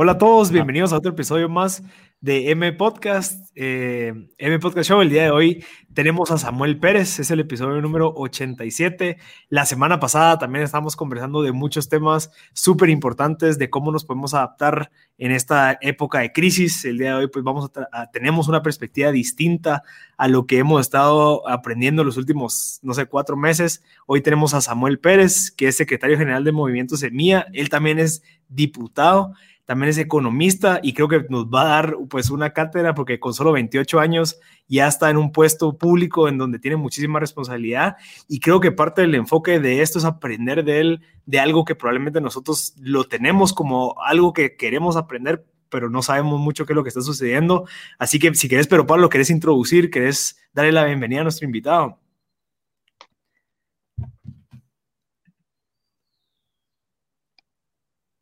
Hola a todos, bienvenidos a otro episodio más de M Podcast, eh, M Podcast Show. El día de hoy tenemos a Samuel Pérez, es el episodio número 87. La semana pasada también estábamos conversando de muchos temas súper importantes, de cómo nos podemos adaptar en esta época de crisis. El día de hoy pues vamos a, tenemos una perspectiva distinta a lo que hemos estado aprendiendo los últimos, no sé, cuatro meses. Hoy tenemos a Samuel Pérez, que es secretario general de Movimiento Semilla. Él también es diputado también es economista y creo que nos va a dar pues una cátedra porque con solo 28 años ya está en un puesto público en donde tiene muchísima responsabilidad y creo que parte del enfoque de esto es aprender de él de algo que probablemente nosotros lo tenemos como algo que queremos aprender pero no sabemos mucho qué es lo que está sucediendo. Así que si querés, pero Pablo, querés introducir, querés darle la bienvenida a nuestro invitado.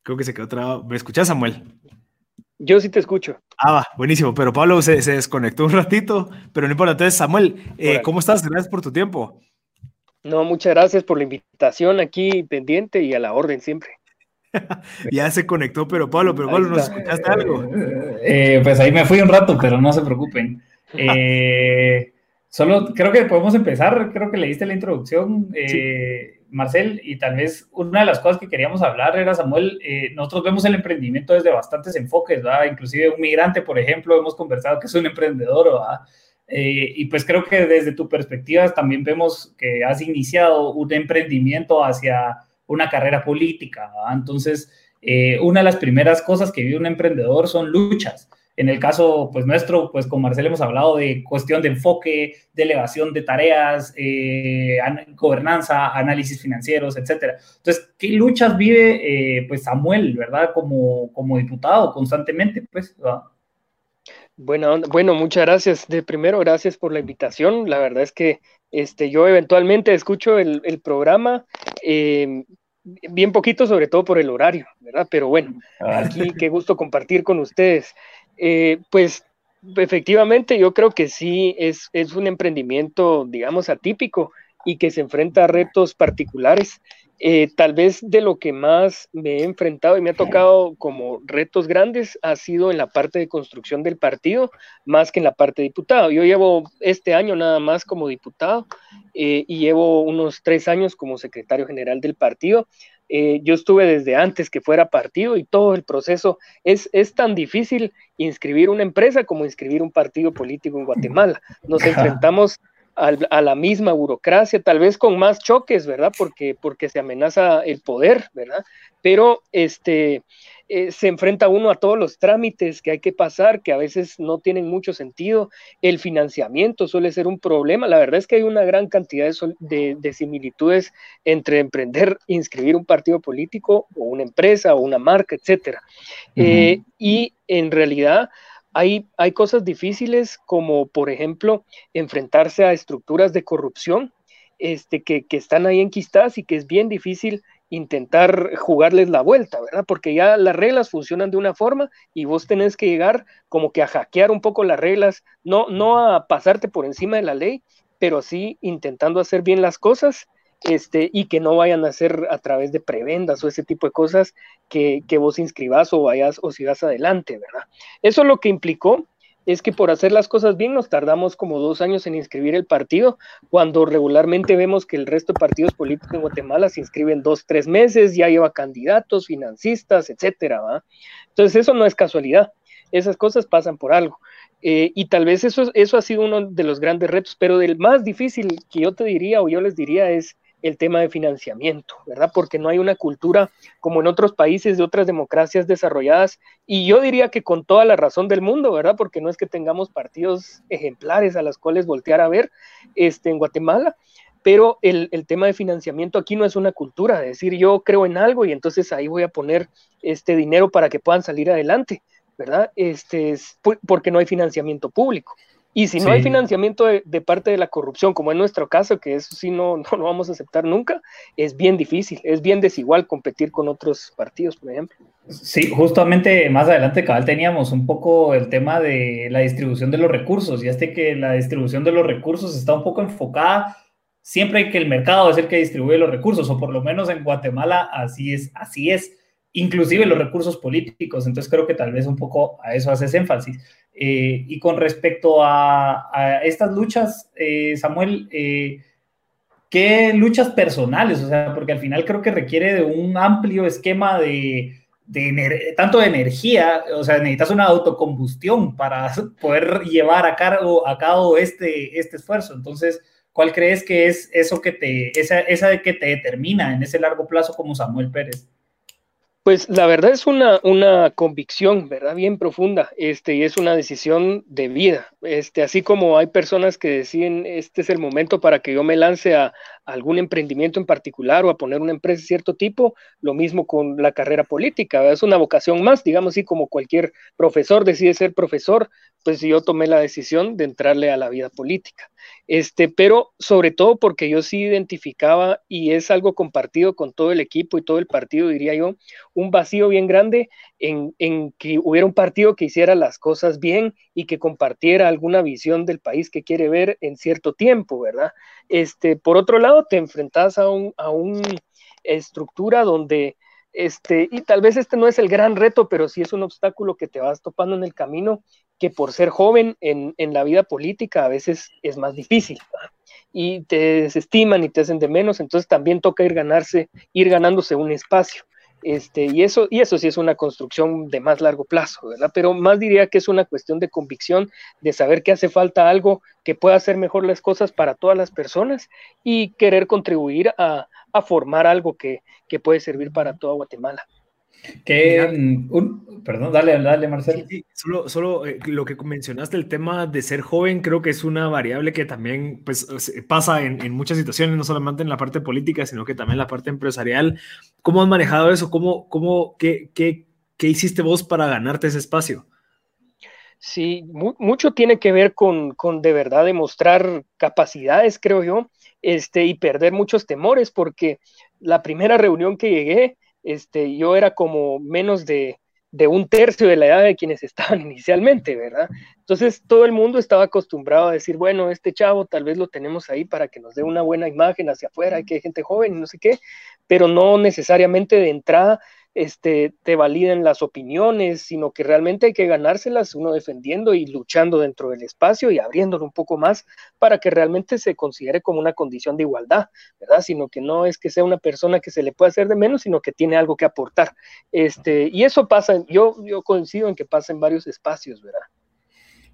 Creo que se quedó trabado. ¿Me escuchas, Samuel? Yo sí te escucho. Ah, va, buenísimo. Pero Pablo se, desconectó un ratito, pero no importa. Entonces, Samuel, eh, ¿cómo estás? Gracias por tu tiempo. No, muchas gracias por la invitación aquí pendiente y a la orden siempre. ya se conectó, pero Pablo, pero Pablo, ¿nos escuchaste algo? Eh, pues ahí me fui un rato, pero no se preocupen. Eh, solo creo que podemos empezar, creo que leíste la introducción. Eh, Marcel, y tal vez una de las cosas que queríamos hablar era, Samuel, eh, nosotros vemos el emprendimiento desde bastantes enfoques, ¿verdad? Inclusive un migrante, por ejemplo, hemos conversado que es un emprendedor, ¿verdad? Eh, y pues creo que desde tu perspectiva también vemos que has iniciado un emprendimiento hacia una carrera política, ¿verdad? Entonces, eh, una de las primeras cosas que vive un emprendedor son luchas. En el caso pues nuestro, pues con Marcel hemos hablado de cuestión de enfoque, de elevación de tareas, eh, gobernanza, análisis financieros, etcétera. Entonces, ¿qué luchas vive eh, pues Samuel, verdad, como, como diputado constantemente, pues? Bueno, bueno, muchas gracias. De primero, gracias por la invitación. La verdad es que este, yo eventualmente escucho el, programa, eh, bien poquito, sobre todo por el horario, ¿verdad? Pero bueno, ah. aquí qué gusto compartir con ustedes. Eh, pues efectivamente yo creo que sí es, un emprendimiento, digamos, atípico y que se enfrenta a retos particulares. Eh, tal vez de lo que más me he enfrentado y me ha tocado como retos grandes ha sido en la parte de construcción del partido, más que en la parte de diputado. Yo llevo este año nada más como diputado eh, y llevo unos tres años como secretario general del partido. Eh, yo estuve desde antes que fuera partido y todo el proceso es, es tan difícil inscribir una empresa como inscribir un partido político en Guatemala. Nos enfrentamos a la misma burocracia, tal vez con más choques, ¿verdad? Porque, porque se amenaza el poder, ¿verdad? Pero este, eh, se enfrenta uno a todos los trámites que hay que pasar, que a veces no tienen mucho sentido. El financiamiento suele ser un problema. La verdad es que hay una gran cantidad de, similitudes entre emprender, inscribir un partido político o una empresa o una marca, etcétera. Eh, y en realidad hay, hay cosas difíciles como, por ejemplo, enfrentarse a estructuras de corrupción este, que, que están ahí enquistadas y que es bien difícil intentar jugarles la vuelta, ¿verdad? Porque ya las reglas funcionan de una forma y vos tenés que llegar como que a hackear un poco las reglas, no, no a pasarte por encima de la ley, pero sí intentando hacer bien las cosas este, y que no vayan a ser a través de prebendas o ese tipo de cosas que, que vos inscribas o vayas o sigas adelante, ¿verdad? Eso es lo que implicó es que por hacer las cosas bien nos tardamos como dos años en inscribir el partido, cuando regularmente vemos que el resto de partidos políticos en Guatemala se inscriben dos, tres meses, ya lleva candidatos, financistas, etcétera. ¿va? Entonces eso no es casualidad, esas cosas pasan por algo. Eh, y tal vez eso, eso ha sido uno de los grandes retos, pero del más difícil que yo te diría o yo les diría es el tema de financiamiento, ¿verdad? Porque no hay una cultura como en otros países de otras democracias desarrolladas, y yo diría que con toda la razón del mundo, ¿verdad? Porque no es que tengamos partidos ejemplares a los cuales voltear a ver este, en Guatemala, pero el, el, tema de financiamiento aquí no es una cultura, de decir yo creo en algo y entonces ahí voy a poner este dinero para que puedan salir adelante, ¿verdad? Este, es porque no hay financiamiento público. Y si no hay financiamiento de, parte de la corrupción, como en nuestro caso, que eso sí no, no lo vamos a aceptar nunca, es bien difícil, es bien desigual competir con otros partidos, por ejemplo. Sí, justamente más adelante, cabal, teníamos un poco el tema de la distribución de los recursos, y este que la distribución de los recursos está un poco enfocada siempre que el mercado es el que distribuye los recursos, o por lo menos en Guatemala así es, así es. Inclusive los recursos políticos. Entonces creo que tal vez un poco a eso haces énfasis. Eh, y con respecto a, estas luchas, eh, Samuel, eh, ¿qué luchas personales? O sea, porque al final creo que requiere de un amplio esquema de, tanto de energía, o sea, necesitas una autocombustión para poder llevar a cabo, a cabo este, este esfuerzo. Entonces, ¿cuál crees que es eso que te, esa, esa que te determina en ese largo plazo como Samuel Pérez? Pues la verdad es una, una convicción, ¿verdad? Bien profunda, este, y es una decisión de vida. Este, así como hay personas que deciden, este es el momento para que yo me lance a, algún emprendimiento en particular o a poner una empresa de cierto tipo, lo mismo con la carrera política, es una vocación más, digamos así como cualquier profesor decide ser profesor, pues yo tomé la decisión de entrarle a la vida política. Este, pero sobre todo porque yo sí identificaba, y es algo compartido con todo el equipo y todo el partido, diría yo, un vacío bien grande en, en, que hubiera un partido que hiciera las cosas bien y que compartiera alguna visión del país que quiere ver en cierto tiempo, ¿verdad? Este, por otro lado, te enfrentas a una a un estructura donde, este, y tal vez este no es el gran reto, pero sí es un obstáculo que te vas topando en el camino, que por ser joven en, en la vida política a veces es más difícil. Y te desestiman y te hacen de menos, entonces también toca ir ganarse, ir ganándose un espacio. Este, y, eso, y eso sí es una construcción de más largo plazo, ¿verdad? Pero más diría que es una cuestión de convicción, de saber que hace falta algo que pueda hacer mejor las cosas para todas las personas y querer contribuir a, formar algo que, que puede servir para toda Guatemala. Que, un, perdón, dale, dale, Marcelo. solo, solo eh, lo que mencionaste, el tema de ser joven, creo que es una variable que también pues, pasa en, en, muchas situaciones, no solamente en la parte política, sino que también en la parte empresarial. ¿Cómo has manejado eso? ¿Cómo, cómo, qué, qué, qué hiciste vos para ganarte ese espacio? Sí, mucho tiene que ver con, con, de verdad demostrar capacidades, creo yo, este, y perder muchos temores, porque la primera reunión que llegué, este, yo era como menos de, un tercio de la edad de quienes estaban inicialmente, ¿verdad? Entonces todo el mundo estaba acostumbrado a decir, bueno, este chavo tal vez lo tenemos ahí para que nos dé una buena imagen hacia afuera, que hay gente joven y no sé qué, pero no necesariamente de entrada este, te validen las opiniones, sino que realmente hay que ganárselas uno defendiendo y luchando dentro del espacio y abriéndolo un poco más para que realmente se considere como una condición de igualdad, ¿verdad? Sino que no es que sea una persona que se le pueda hacer de menos, sino que tiene algo que aportar. Este, y eso pasa, yo, yo coincido en que pasa en varios espacios, ¿verdad?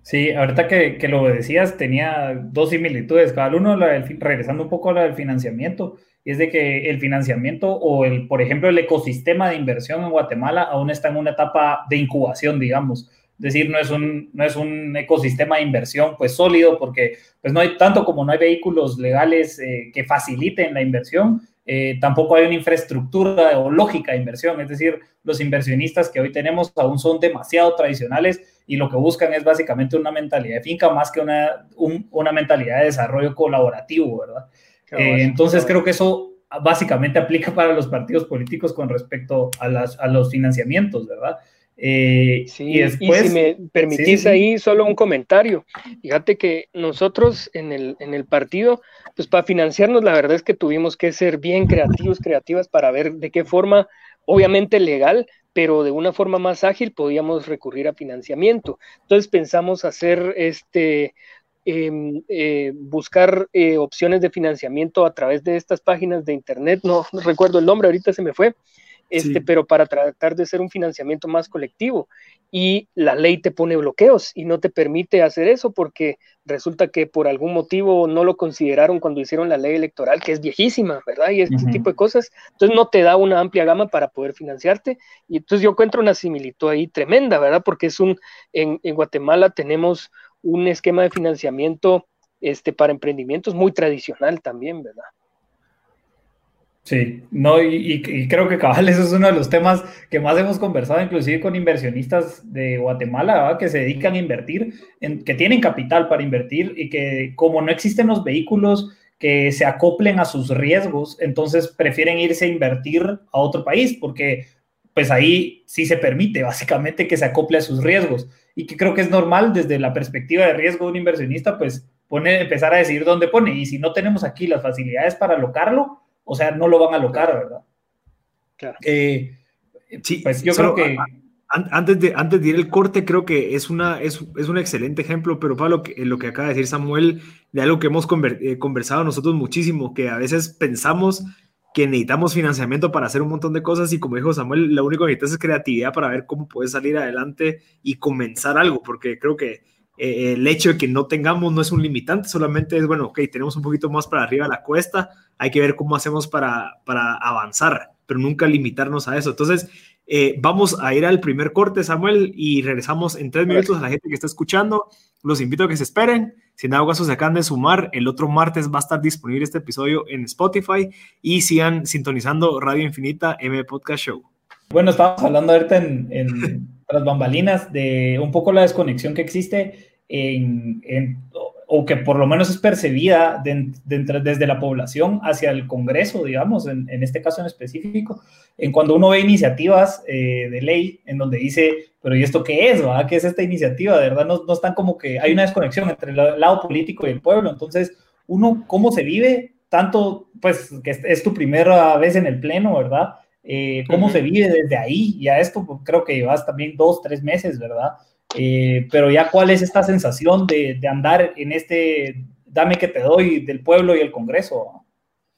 Sí, ahorita que, que lo decías, tenía dos similitudes, cada uno, regresando un poco a la del financiamiento, es de que el financiamiento o, el, por ejemplo, el ecosistema de inversión en Guatemala aún está en una etapa de incubación, digamos. Es decir, no es un, no es un ecosistema de inversión pues sólido porque pues no hay tanto como no hay vehículos legales eh, que faciliten la inversión, eh, tampoco hay una infraestructura o lógica de inversión. Es decir, los inversionistas que hoy tenemos aún son demasiado tradicionales y lo que buscan es básicamente una mentalidad de finca más que una, una mentalidad de desarrollo colaborativo, ¿verdad? Eh, entonces creo que eso básicamente aplica para los partidos políticos con respecto a, las, a los financiamientos, ¿verdad? Eh, sí, y, después, si me permitís ahí solo un comentario. Fíjate que nosotros en el, en el partido, pues para financiarnos, la verdad es que tuvimos que ser bien creativos, creativas para ver de qué forma, obviamente legal, pero de una forma más ágil podíamos recurrir a financiamiento. Entonces pensamos hacer este Em, eh, buscar eh, opciones de financiamiento a través de estas páginas de internet, no, recuerdo el nombre, ahorita se me fue, este, pero para tratar de ser un financiamiento más colectivo. Y la ley te pone bloqueos y no te permite hacer eso porque resulta que por algún motivo no lo consideraron cuando hicieron la ley electoral, que es viejísima, ¿verdad? Y este tipo de cosas. Entonces no te da una amplia gama para poder financiarte. Y entonces yo encuentro una similitud ahí tremenda, ¿verdad? Porque es un, en, en Guatemala tenemos un esquema de financiamiento este, para emprendimientos muy tradicional también, ¿verdad? Sí, no, y, creo que cabal, eso es uno de los temas que más hemos conversado, inclusive con inversionistas de Guatemala, que se dedican a invertir, en, que tienen capital para invertir y que como no existen los vehículos que se acoplen a sus riesgos, entonces prefieren irse a invertir a otro país, porque pues ahí sí se permite básicamente que se acople a sus riesgos y que creo que es normal desde la perspectiva de riesgo de un inversionista, pues pone, empezar a decidir dónde pone. Y si no tenemos aquí las facilidades para alocarlo, o sea, no lo van a alocar, ¿verdad? Claro. Eh, Sí, pues yo creo que... Antes de, antes de ir el corte, creo que es, una, es, es un excelente ejemplo, pero para lo que, lo que acaba de decir Samuel, de algo que hemos eh, conversado nosotros muchísimo, que a veces pensamos que necesitamos financiamiento para hacer un montón de cosas y como dijo Samuel, lo único que necesitas es creatividad para ver cómo puedes salir adelante y comenzar algo, porque creo que eh, el hecho de que no tengamos no es un limitante, solamente es, bueno, ok, tenemos un poquito más para arriba la cuesta, hay que ver cómo hacemos para, para avanzar, pero nunca limitarnos a eso. Entonces, eh, vamos a ir al primer corte, Samuel, y regresamos en tres minutos a la gente que está escuchando. Los invito a que se esperen. Si en algo se acaban de sumar, el otro martes va a estar disponible este episodio en Spotify y sigan sintonizando Radio Infinita M Podcast Show. Bueno, estábamos hablando ahorita en, en las bambalinas de un poco la desconexión que existe en, en o que por lo menos es percibida desde la población hacia el Congreso, digamos, en, este caso en específico, en cuando uno ve iniciativas eh, de ley en donde dice, pero ¿y esto qué es? ¿Qué es esta iniciativa? De verdad, no, no están como que hay una desconexión entre el lado político y el pueblo. Entonces, uno, ¿cómo se vive? Tanto, pues, que es, tu primera vez en el Pleno, ¿verdad? Eh, ¿Cómo se vive desde ahí? Y a esto pues, creo que llevas también dos, tres meses, ¿verdad? Eh, pero ya cuál es esta sensación de, andar en este dame que te doy del pueblo y el Congreso.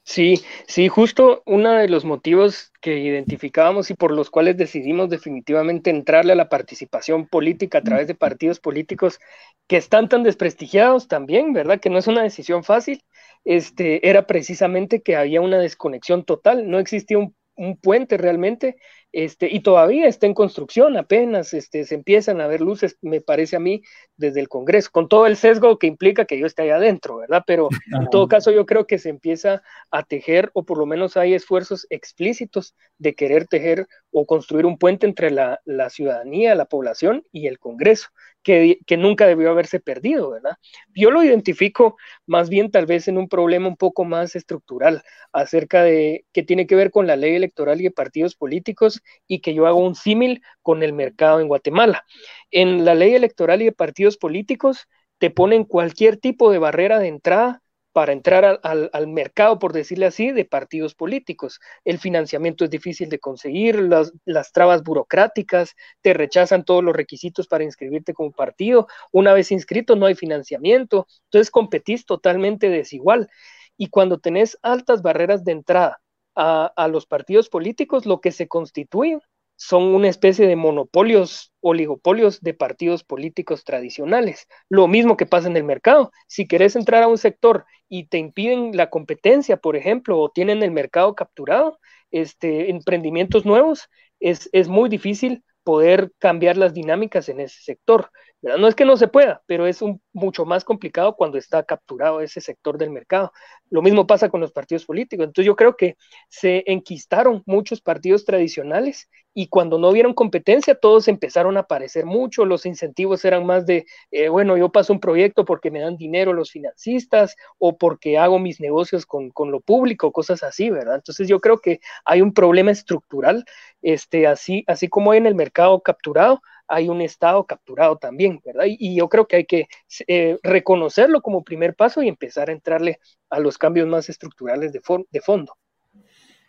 Sí, sí, justo uno de los motivos que identificábamos y por los cuales decidimos definitivamente entrarle a la participación política a través de partidos políticos que están tan desprestigiados también, ¿verdad? Que no es una decisión fácil, este, era precisamente que había una desconexión total, no existía un, un puente realmente este, y todavía está en construcción, apenas este, se empiezan a ver luces, me parece a mí, desde el Congreso, con todo el sesgo que implica que yo esté ahí adentro, ¿verdad? Pero en todo caso yo creo que se empieza a tejer, o por lo menos hay esfuerzos explícitos de querer tejer o construir un puente entre la, la ciudadanía, la población y el Congreso que, nunca debió haberse perdido, ¿verdad? Yo lo identifico más bien tal vez en un problema un poco más estructural acerca de que tiene que ver con la ley electoral y de partidos políticos y que yo hago un símil con el mercado en Guatemala. En la ley electoral y de partidos políticos te ponen cualquier tipo de barrera de entrada para entrar al, mercado, por decirle así, de partidos políticos. El financiamiento es difícil de conseguir, las, las, trabas burocráticas, te rechazan todos los requisitos para inscribirte como partido. Una vez inscrito no hay financiamiento, entonces competís totalmente desigual. Y cuando tenés altas barreras de entrada a, los partidos políticos, lo que se constituye son una especie de monopolios, oligopolios de partidos políticos tradicionales. Lo mismo que pasa en el mercado. Si querés entrar a un sector y te impiden la competencia, por ejemplo, o tienen el mercado capturado, este, emprendimientos nuevos, es, es muy difícil poder cambiar las dinámicas en ese sector. No es que no se pueda, pero es mucho más complicado cuando está capturado ese sector del mercado. Lo mismo pasa con los partidos políticos. Entonces yo creo que se enquistaron muchos partidos tradicionales y cuando no vieron competencia, todos empezaron a aparecer mucho. Los incentivos eran más de, eh, bueno, yo paso un proyecto porque me dan dinero los financistas o porque hago mis negocios con, con lo público, cosas así, ¿verdad? Entonces yo creo que hay un problema estructural, este, así, así como hay en el mercado capturado, hay un Estado capturado también, ¿verdad? Y, yo creo que hay que eh, reconocerlo como primer paso y empezar a entrarle a los cambios más estructurales de, de fondo.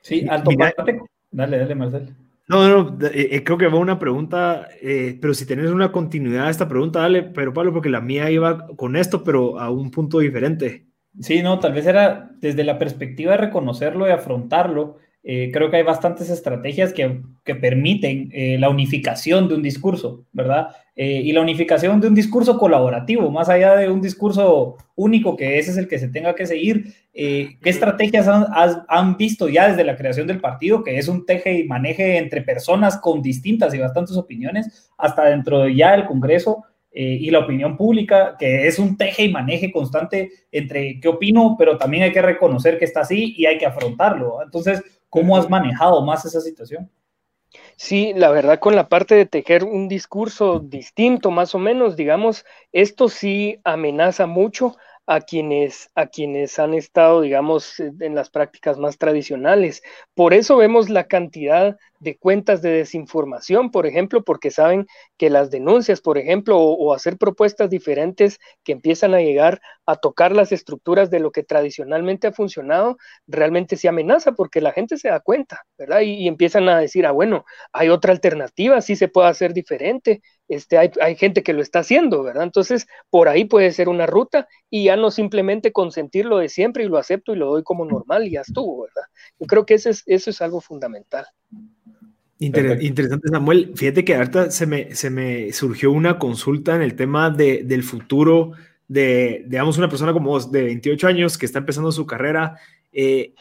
Sí, alto Dale, dale, Marcel. No, no, eh, eh, creo que va una pregunta, pero si tenés una continuidad a esta pregunta, dale, pero Pablo, porque la mía iba con esto, pero a un punto diferente. Sí, no, tal vez era desde la perspectiva de reconocerlo y afrontarlo, eh, creo que hay bastantes estrategias que, que permiten eh, la unificación de un discurso, ¿verdad? Eh, y la unificación de un discurso colaborativo, más allá de un discurso único, que ese es el que se tenga que seguir. ¿Qué estrategias han, han, visto ya desde la creación del partido, que es un teje y maneje entre personas con distintas y bastantes opiniones, hasta dentro de ya el Congreso? y la opinión pública, que es un teje y maneje constante entre qué opino, pero también hay que reconocer que está así y hay que afrontarlo. Entonces, ¿Cómo has manejado más esa situación? Sí, la verdad con la parte de tejer un discurso distinto, más o menos, digamos, esto sí amenaza mucho a quienes, a quienes han estado, digamos, en las prácticas más tradicionales. Por eso vemos la cantidad de cuentas de desinformación, por ejemplo, porque saben que las denuncias, por ejemplo, o, hacer propuestas diferentes que empiezan a llegar a tocar las estructuras de lo que tradicionalmente ha funcionado, realmente se amenaza porque la gente se da cuenta, ¿verdad? Y, empiezan a decir, ah, bueno, hay otra alternativa, sí se puede hacer diferente, este, hay, hay gente que lo está haciendo, ¿verdad? Entonces, por ahí puede ser una ruta y ya no simplemente consentirlo de siempre y lo acepto y lo doy como normal y ya estuvo, ¿verdad? Yo creo que eso es, eso es algo fundamental interesante, Samuel. Fíjate que ahorita se me, se me surgió una consulta en el tema de, del futuro de, digamos, una persona como vos, de 28 años, que está empezando su carrera. Eh,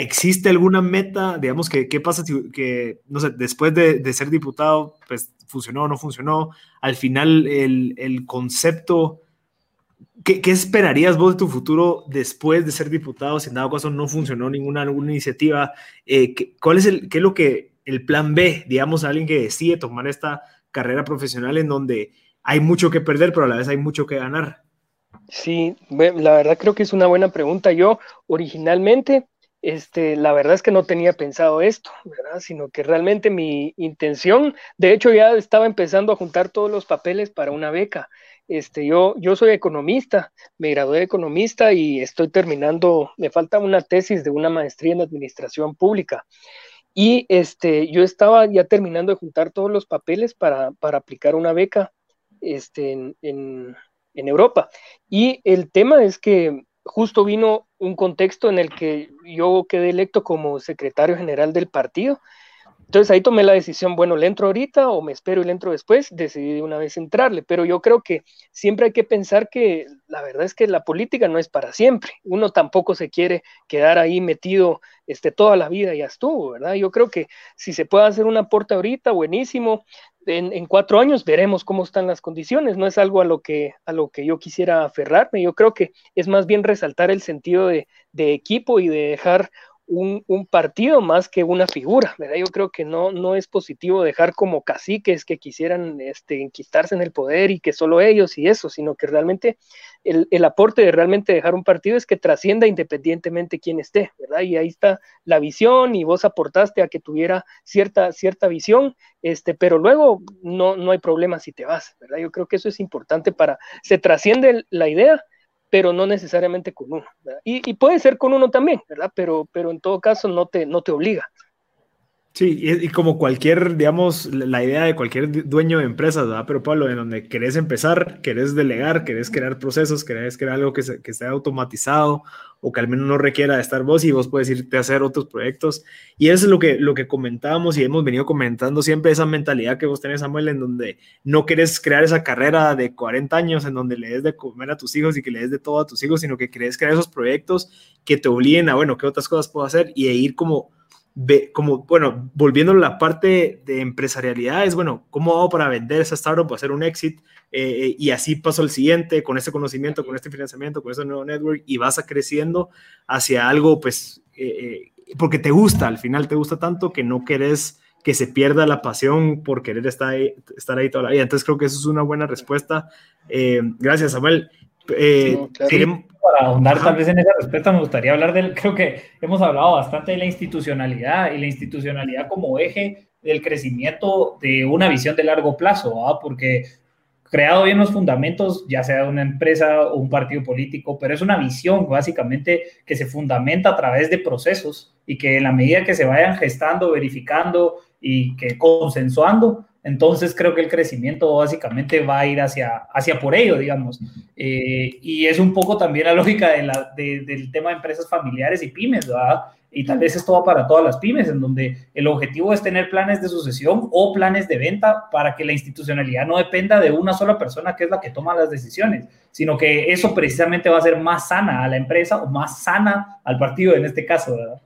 ¿Existe alguna meta? Digamos, que, ¿qué pasa si, que, no sé, después de, de, ser diputado, pues funcionó o no funcionó? Al final, el, el concepto... ¿Qué, ¿Qué, esperarías vos de tu futuro después de ser diputado? Si en dado caso no funcionó ninguna, alguna iniciativa, eh, ¿cuál es el, qué es lo que el plan B, digamos, alguien que decide tomar esta carrera profesional en donde hay mucho que perder, pero a la vez hay mucho que ganar? Sí, la verdad creo que es una buena pregunta. Yo originalmente, este, la verdad es que no tenía pensado esto, ¿verdad? Sino que realmente mi intención, de hecho ya estaba empezando a juntar todos los papeles para una beca. Este, yo, yo soy economista, me gradué de economista y estoy terminando, me falta una tesis de una maestría en administración pública. Y este, yo estaba ya terminando de juntar todos los papeles para, aplicar una beca este, en, Europa. Y el tema es que justo vino un contexto en el que yo quedé electo como secretario general del partido. Entonces ahí tomé la decisión, bueno, ¿le entro ahorita o me espero y le entro después? Decidí de una vez entrarle, pero yo creo que siempre hay que pensar que la verdad es que la política no es para siempre. Uno tampoco se quiere quedar ahí metido este, toda la vida y ya estuvo, ¿verdad? Yo creo que si se puede hacer un aporte ahorita, buenísimo. En, cuatro años veremos cómo están las condiciones. No es algo a lo que, a lo que yo quisiera aferrarme. Yo creo que es más bien resaltar el sentido de equipo y de dejar un, partido más que una figura, ¿verdad? Yo creo que no, no es positivo dejar como caciques que quisieran este, enquistarse en el poder y que solo ellos y eso, sino que realmente el, el, aporte de realmente dejar un partido es que trascienda independientemente quién esté, ¿verdad? Y ahí está la visión y vos aportaste a que tuviera cierta, cierta visión, este, pero luego no, no hay problema si te vas, ¿verdad? Yo creo que eso es importante para, se trasciende la idea pero no necesariamente con uno. Y, y, puede ser con uno también, ¿verdad? Pero, pero en todo caso no te, no te obliga. Sí, y, como cualquier, digamos, la idea de cualquier dueño de empresas, ¿verdad? Pero Pablo, en donde querés empezar, querés delegar, querés crear procesos, querés crear algo que, se, que esté automatizado o que al menos no requiera de estar vos y vos puedes irte a hacer otros proyectos. Y es lo que, lo que comentábamos y hemos venido comentando siempre, esa mentalidad que vos tenés, Samuel, en donde no querés crear esa carrera de 40 años en donde le des de comer a tus hijos y que le des de todo a tus hijos, sino que querés crear esos proyectos que te obliguen a, bueno, ¿qué otras cosas puedo hacer? Y ir como como, bueno, volviendo a la parte de empresarialidad, es bueno, ¿cómo hago para vender esa startup o hacer un exit? Eh, eh, y así paso al siguiente, con este conocimiento, con este financiamiento, con este nuevo network, y vas a creciendo hacia algo, pues, eh, porque te gusta, al final te gusta tanto que no querés que se pierda la pasión por querer estar ahí, estar ahí toda la vida. Entonces creo que eso es una buena respuesta. gracias, Samuel. Para ahondar tal vez en esa respuesta, me gustaría hablar del, creo que hemos hablado bastante de la institucionalidad y la institucionalidad como eje del crecimiento de una visión de largo plazo, porque creado bien los fundamentos, ya sea una empresa o un partido político, pero es una visión básicamente que se fundamenta a través de procesos y que en la medida que se vayan gestando, verificando y que consensuando, entonces creo que el crecimiento básicamente va a ir hacia, hacia por ello, digamos. Eh, y es un poco también la lógica de la, del tema de empresas familiares y pymes, ¿verdad? Y tal vez esto va para todas las pymes, en donde el objetivo es tener planes de sucesión o planes de venta para que la institucionalidad no dependa de una sola persona que es la que toma las decisiones, sino que eso precisamente va a ser más sana a la empresa o más sana al partido en este caso, ¿verdad?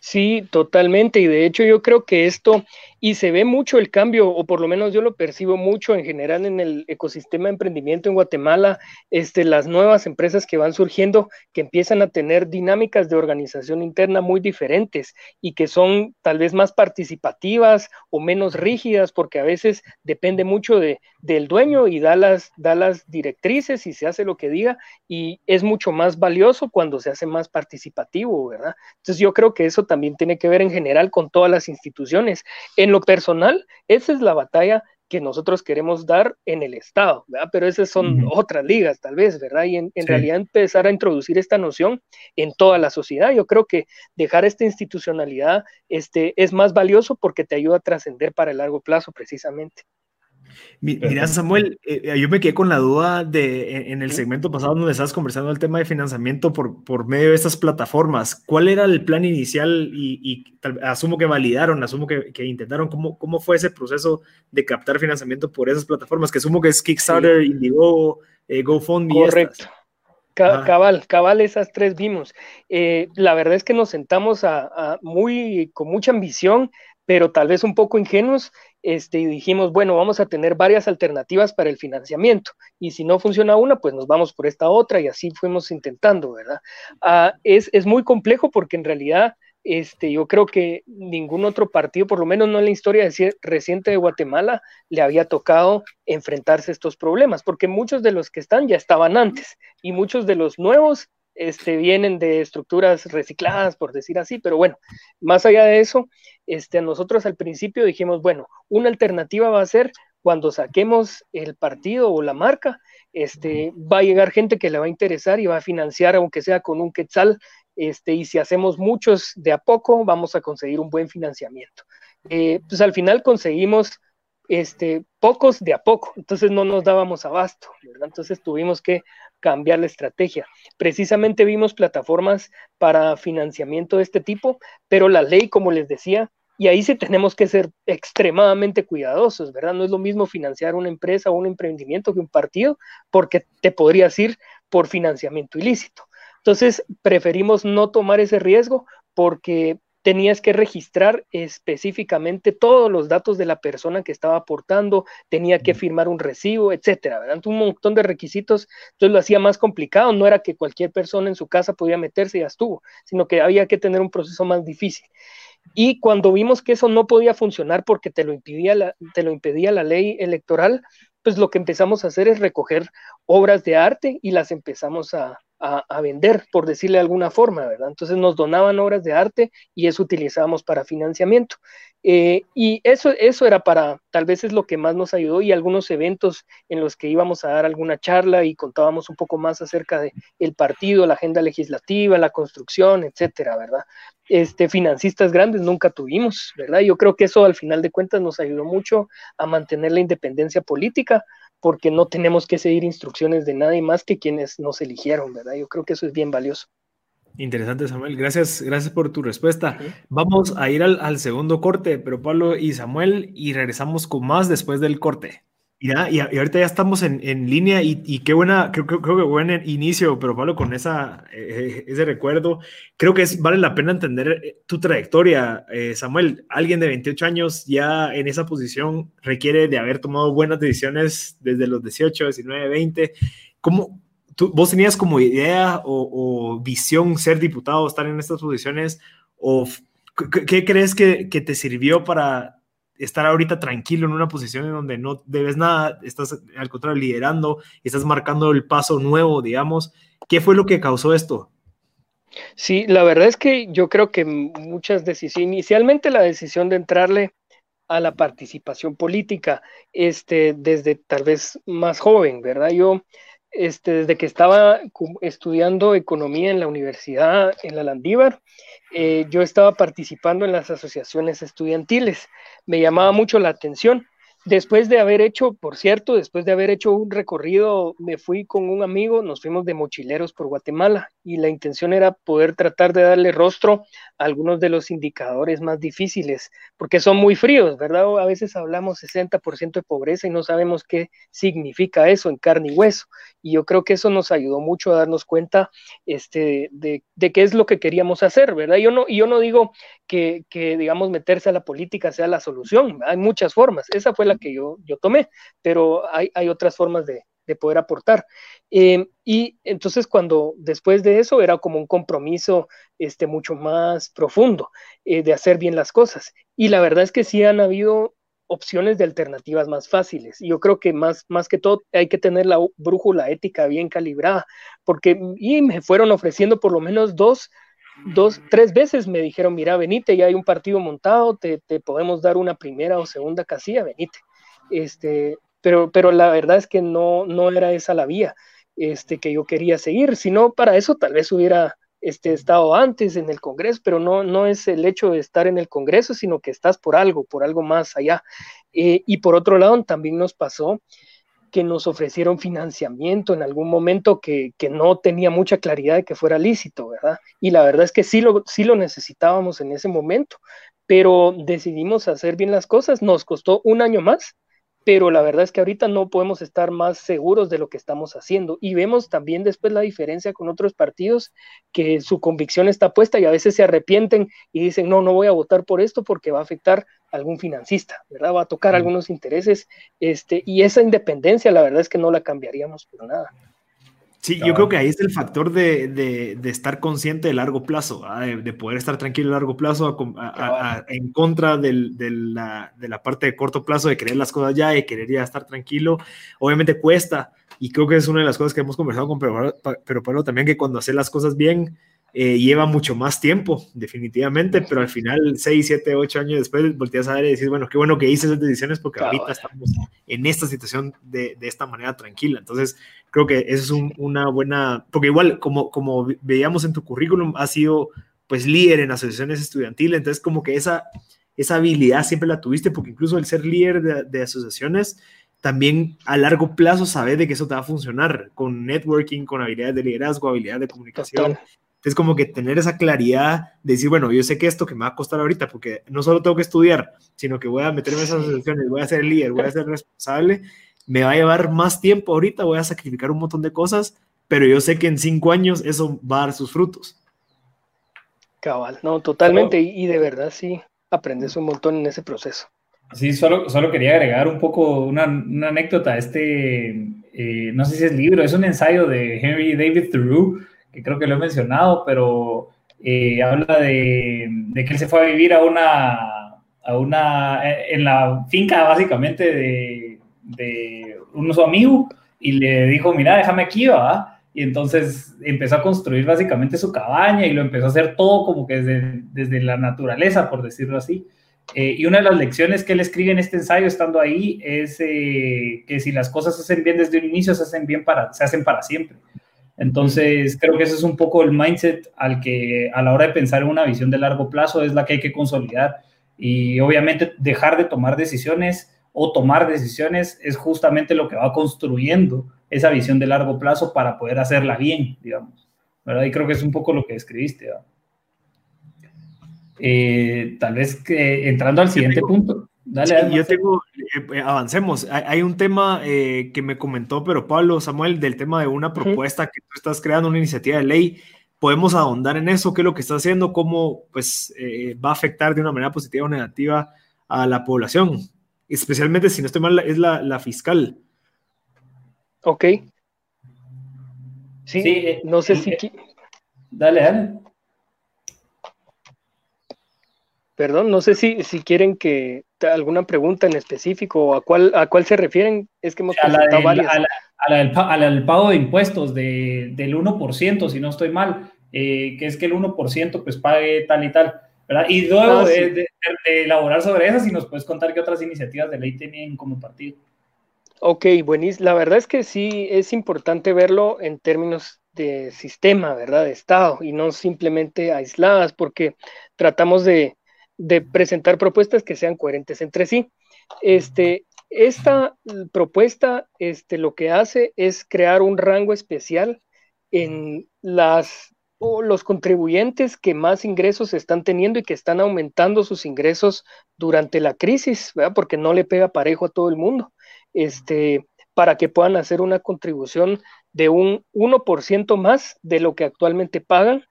Sí, totalmente. Y de hecho yo creo que esto, y se ve mucho el cambio, o por lo menos yo lo percibo mucho en general en el ecosistema de emprendimiento en Guatemala, este, las nuevas empresas que van surgiendo, que empiezan a tener dinámicas de organización interna muy diferentes y que son tal vez más participativas o menos rígidas, porque a veces depende mucho de, del dueño y da las, da las directrices y se hace lo que diga, y es mucho más valioso cuando se hace más participativo, ¿verdad? Entonces yo creo que eso también tiene que ver en general con todas las instituciones. En lo personal, esa es la batalla que nosotros queremos dar en el Estado, ¿verdad? Pero esas son otras ligas, tal vez, ¿verdad? Y en, realidad empezar a introducir esta noción en toda la sociedad. Yo creo que dejar esta institucionalidad este, es más valioso porque te ayuda a trascender para el largo plazo, precisamente. Mira, Samuel, eh, eh, yo me quedé con la duda de en el segmento pasado donde estabas conversando el tema de financiamiento por, por medio de estas plataformas. ¿Cuál era el plan inicial? Y, asumo que validaron, asumo que, intentaron. ¿Cómo, ¿Cómo fue ese proceso de captar financiamiento por esas plataformas? Que asumo que es Kickstarter, Indiegogo, eh, GoFundMe. Correcto. cabal, cabal, esas tres vimos. la verdad es que nos sentamos a, muy, con mucha ambición, pero tal vez un poco ingenuos este, y dijimos, bueno, vamos a tener varias alternativas para el financiamiento y si no funciona una, pues nos vamos por esta otra y así fuimos intentando, ¿verdad? Ah, es, es, muy complejo porque en realidad este, yo creo que ningún otro partido, por lo menos no en la historia reciente de Guatemala, le había tocado enfrentarse a estos problemas, porque muchos de los que están ya estaban antes y muchos de los nuevos este, vienen de estructuras recicladas, por decir así, pero bueno, más allá de eso, este, nosotros al principio dijimos, bueno, una alternativa va a ser cuando saquemos el partido o la marca, este, va a llegar gente que le va a interesar y va a financiar, aunque sea con un quetzal, este, y si hacemos muchos de a poco, vamos a conseguir un buen financiamiento. Eh, pues al final conseguimos este, pocos de a poco, entonces no nos dábamos abasto, ¿verdad? Entonces tuvimos que cambiar la estrategia. Precisamente vimos plataformas para financiamiento de este tipo, pero la ley, como les decía, y ahí sí tenemos que ser extremadamente cuidadosos, ¿verdad? No es lo mismo financiar una empresa o un emprendimiento que un partido, porque te podrías ir por financiamiento ilícito. Entonces, preferimos no tomar ese riesgo porque tenías que registrar específicamente todos los datos de la persona que estaba aportando, tenía que firmar un recibo, etcétera, ¿verdad? Un montón de requisitos, entonces lo hacía más complicado, no era que cualquier persona en su casa podía meterse y ya estuvo, sino que había que tener un proceso más difícil. Y cuando vimos que eso no podía funcionar porque te lo impedía la, te lo impedía la ley electoral, pues lo que empezamos a hacer es recoger obras de arte y las empezamos a, a, vender, por decirle de alguna forma, ¿verdad? Entonces nos donaban obras de arte y eso utilizábamos para financiamiento. Eh, y eso, eso era para, tal vez es lo que más nos ayudó y algunos eventos en los que íbamos a dar alguna charla y contábamos un poco más acerca del el partido, la agenda legislativa, la construcción, etcétera, ¿verdad? Este, financistas grandes nunca tuvimos, ¿verdad? Yo creo que eso al final de cuentas nos ayudó mucho a mantener la independencia política, porque no tenemos que seguir instrucciones de nadie más que quienes nos eligieron, ¿verdad? Yo creo que eso es bien valioso. Interesante, Samuel. Gracias, gracias por tu respuesta. Vamos a ir al, segundo corte, pero Pablo y Samuel, y regresamos con más después del corte. Ya, y, ahorita ya estamos en, en línea y, qué buena, creo, creo, que buen inicio, pero Pablo, con esa, eh, ese recuerdo, creo que es, vale la pena entender eh, tu trayectoria. Eh, Samuel, alguien de 28 años ya en esa posición requiere de haber tomado buenas decisiones desde los 18, 19, 20. ¿Cómo, tú, vos tenías como idea o, visión ser diputado, estar en estas posiciones? ¿O qué, crees que, que te sirvió para estar ahorita tranquilo en una posición en donde no debes nada, estás al contrario liderando, estás marcando el paso nuevo, digamos. ¿Qué fue lo que causó esto? Sí, la verdad es que yo creo que muchas decisiones, inicialmente la decisión de entrarle a la participación política, este, desde tal vez más joven, ¿verdad? Yo, este, desde que estaba estudiando economía en la universidad en la Landívar, eh, yo estaba participando en las asociaciones estudiantiles. Me llamaba mucho la atención después de haber hecho, por cierto, después de haber hecho un recorrido, me fui con un amigo, nos fuimos de mochileros por Guatemala y la intención era poder tratar de darle rostro a algunos de los indicadores más difíciles, porque son muy fríos, ¿verdad? A veces hablamos 60% de pobreza y no sabemos qué significa eso en carne y hueso. Y yo creo que eso nos ayudó mucho a darnos cuenta este, de, qué es lo que queríamos hacer, ¿verdad? Yo no, yo no digo que, que, digamos, meterse a la política sea la solución, hay muchas formas, esa fue la que yo, yo tomé, pero hay, hay otras formas de, de poder aportar. Eh, y entonces cuando después de eso era como un compromiso este, mucho más profundo eh, de hacer bien las cosas. Y la verdad es que sí han habido opciones de alternativas más fáciles. Yo creo que más, más que todo hay que tener la brújula ética bien calibrada, porque y me fueron ofreciendo por lo menos dos, dos, tres veces me dijeron, mira, venite, ya hay un partido montado, te, te podemos dar una primera o segunda casilla, venite. Este, pero, pero la verdad es que no, no era esa la vía este, que yo quería seguir, sino para eso tal vez hubiera este, estado antes en el Congreso, pero no, no es el hecho de estar en el Congreso, sino que estás por algo, por algo más allá. Eh, y por otro lado, también nos pasó que nos ofrecieron financiamiento en algún momento que, que, no tenía mucha claridad de que fuera lícito, ¿verdad? Y la verdad es que sí lo, sí lo necesitábamos en ese momento, pero decidimos hacer bien las cosas, nos costó un año más, pero la verdad es que ahorita no podemos estar más seguros de lo que estamos haciendo. Y vemos también después la diferencia con otros partidos que su convicción está puesta y a veces se arrepienten y dicen, no, no voy a votar por esto porque va a afectar a algún financista, ¿verdad? Va a tocar algunos intereses. Este, y esa independencia, la verdad es que no la cambiaríamos por nada. Sí, yo creo que ahí es el factor de, de, de estar consciente de largo plazo, de, de, poder estar tranquilo a largo plazo a, a, en contra del, de, la, de, la, parte de corto plazo, de querer las cosas ya, y querer ya estar tranquilo. Obviamente cuesta, y creo que es una de las cosas que hemos conversado con Pero, pero Pablo también, que cuando hace las cosas bien, eh, lleva mucho más tiempo, definitivamente, pero al final, 6, 7, 8 años después, volteas a ver y decís, bueno, qué bueno que hice esas decisiones porque ahorita estamos en esta situación de, de, esta manera tranquila. Entonces, creo que eso es un, una buena, porque igual, como, como veíamos en tu currículum, has sido pues líder en asociaciones estudiantiles, entonces como que esa, esa habilidad siempre la tuviste, porque incluso el ser líder de, de asociaciones, también a largo plazo sabes de que eso te va a funcionar con networking, con habilidades de liderazgo, habilidades de comunicación. Total. Entonces, como que tener esa claridad de decir, bueno, yo sé que esto que me va a costar ahorita, porque no solo tengo que estudiar, sino que voy a meterme en esas asociaciones, voy a ser líder, voy a ser responsable, me va a llevar más tiempo ahorita, voy a sacrificar un montón de cosas, pero yo sé que en cinco años eso va a dar sus frutos. Cabal, no, totalmente, y, y de verdad sí, aprendes un montón en ese proceso. Sí, solo, solo quería agregar un poco una, una anécdota. Este, eh, no sé si es libro, es un ensayo de Henry David Thoreau que creo que lo he mencionado, pero eh, habla de, de, que él se fue a vivir a una, a una eh, en la finca básicamente de, de un su amigo y le dijo, mira, déjame aquí, va. Y entonces empezó a construir básicamente su cabaña y lo empezó a hacer todo como que desde, desde la naturaleza, por decirlo así. Eh, y una de las lecciones que él escribe en este ensayo, estando ahí, es eh, que si las cosas se hacen bien desde un inicio, se hacen bien para, se hacen para siempre. Entonces, creo que ese es un poco el mindset al que a la hora de pensar en una visión de largo plazo es la que hay que consolidar. Y obviamente dejar de tomar decisiones o tomar decisiones es justamente lo que va construyendo esa visión de largo plazo para poder hacerla bien, digamos. ¿verdad? Y creo que es un poco lo que escribiste. Eh, tal vez que entrando al siguiente punto. Dale, sí, yo tengo, eh, avancemos. Hay, hay, un tema eh, que me comentó, pero Pablo, Samuel, del tema de una propuesta uh -huh. que tú estás creando, una iniciativa de ley. Podemos ahondar en eso, qué es lo que está haciendo, cómo pues, eh, va a afectar de una manera positiva o negativa a la población, especialmente si no estoy mal, es la, la fiscal. Ok. Sí, sí no sé si. Dale, dale. Perdón, no sé si, si quieren que alguna pregunta en específico o a cuál, a cuál se refieren. Es que hemos a la, del, varias. A, la, a, la del, a la, del, pago de impuestos de, del 1%, si no estoy mal, eh, que es que el 1% pues pague tal y tal. ¿verdad? Y luego ah, sí. de, de, de, elaborar sobre esas, si nos puedes contar qué otras iniciativas de ley tienen como partido. Ok, buenísimo. La verdad es que sí es importante verlo en términos de sistema, ¿verdad? De Estado y no simplemente aisladas, porque tratamos de, de presentar propuestas que sean coherentes entre sí. Este, esta propuesta este, lo que hace es crear un rango especial en las o los contribuyentes que más ingresos están teniendo y que están aumentando sus ingresos durante la crisis, ¿verdad? porque no le pega parejo a todo el mundo, este, para que puedan hacer una contribución de un 1% más de lo que actualmente pagan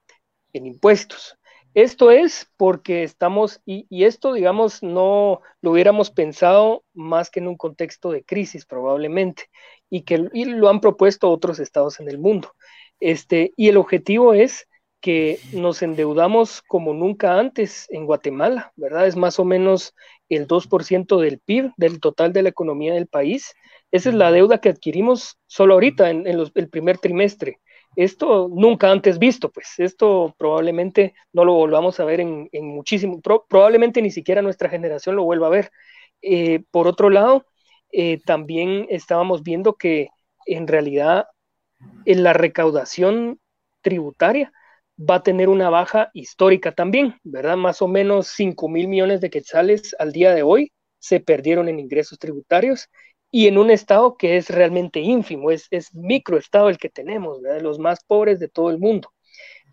en impuestos. Esto es porque estamos, y, esto, digamos, no lo hubiéramos pensado más que en un contexto de crisis probablemente, y que lo han propuesto otros estados en el mundo. Este, y el objetivo es que nos endeudamos como nunca antes en Guatemala, ¿verdad? Es más o menos el 2% del PIB, del total de la economía del país. Esa es la deuda que adquirimos solo ahorita, en, el primer trimestre. Esto nunca antes visto, pues esto probablemente no lo volvamos a ver en, muchísimo, probablemente ni siquiera nuestra generación lo vuelva a ver. Eh, por otro lado, eh, también estábamos viendo que en realidad en la recaudación tributaria va a tener una baja histórica también, ¿verdad? Más o menos 5 mil millones de quetzales al día de hoy se perdieron en ingresos tributarios y en un estado que es realmente ínfimo, es, es microestado el que tenemos, ¿verdad? Los más pobres de todo el mundo.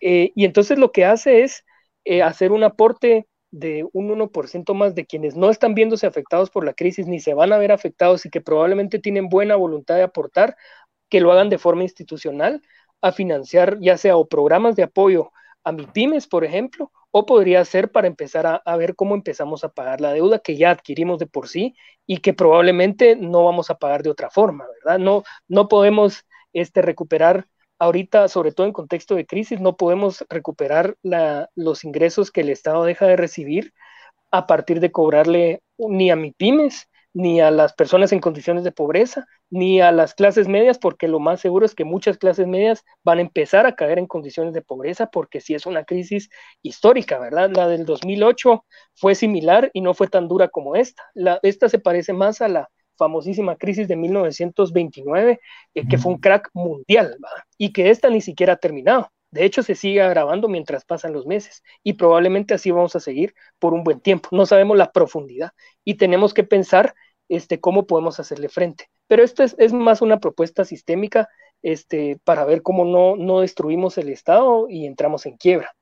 Eh, y entonces lo que hace es eh, hacer un aporte de un 1% más de quienes no están viéndose afectados por la crisis ni se van a ver afectados y que probablemente tienen buena voluntad de aportar, que lo hagan de forma institucional a financiar ya sea o programas de apoyo a MIPIMES, por ejemplo, o podría ser para empezar a, ver cómo empezamos a pagar la deuda que ya adquirimos de por sí y que probablemente no vamos a pagar de otra forma, ¿verdad? No, no podemos este, recuperar ahorita, sobre todo en contexto de crisis, no podemos recuperar los ingresos que el Estado deja de recibir a partir de cobrarle ni a MIPIMES ni a las personas en condiciones de pobreza, ni a las clases medias, porque lo más seguro es que muchas clases medias van a empezar a caer en condiciones de pobreza, porque sí es una crisis histórica, ¿verdad? La del 2008 fue similar y no fue tan dura como esta. La, esta se parece más a la famosísima crisis de 1929, eh, que fue un crack mundial, ¿verdad? y que esta ni siquiera ha terminado. De hecho, se sigue agravando mientras pasan los meses y probablemente así vamos a seguir por un buen tiempo. No sabemos la profundidad y tenemos que pensar este, cómo podemos hacerle frente. Pero esto es, más una propuesta sistémica este, para ver cómo no, no destruimos el Estado y entramos en quiebra.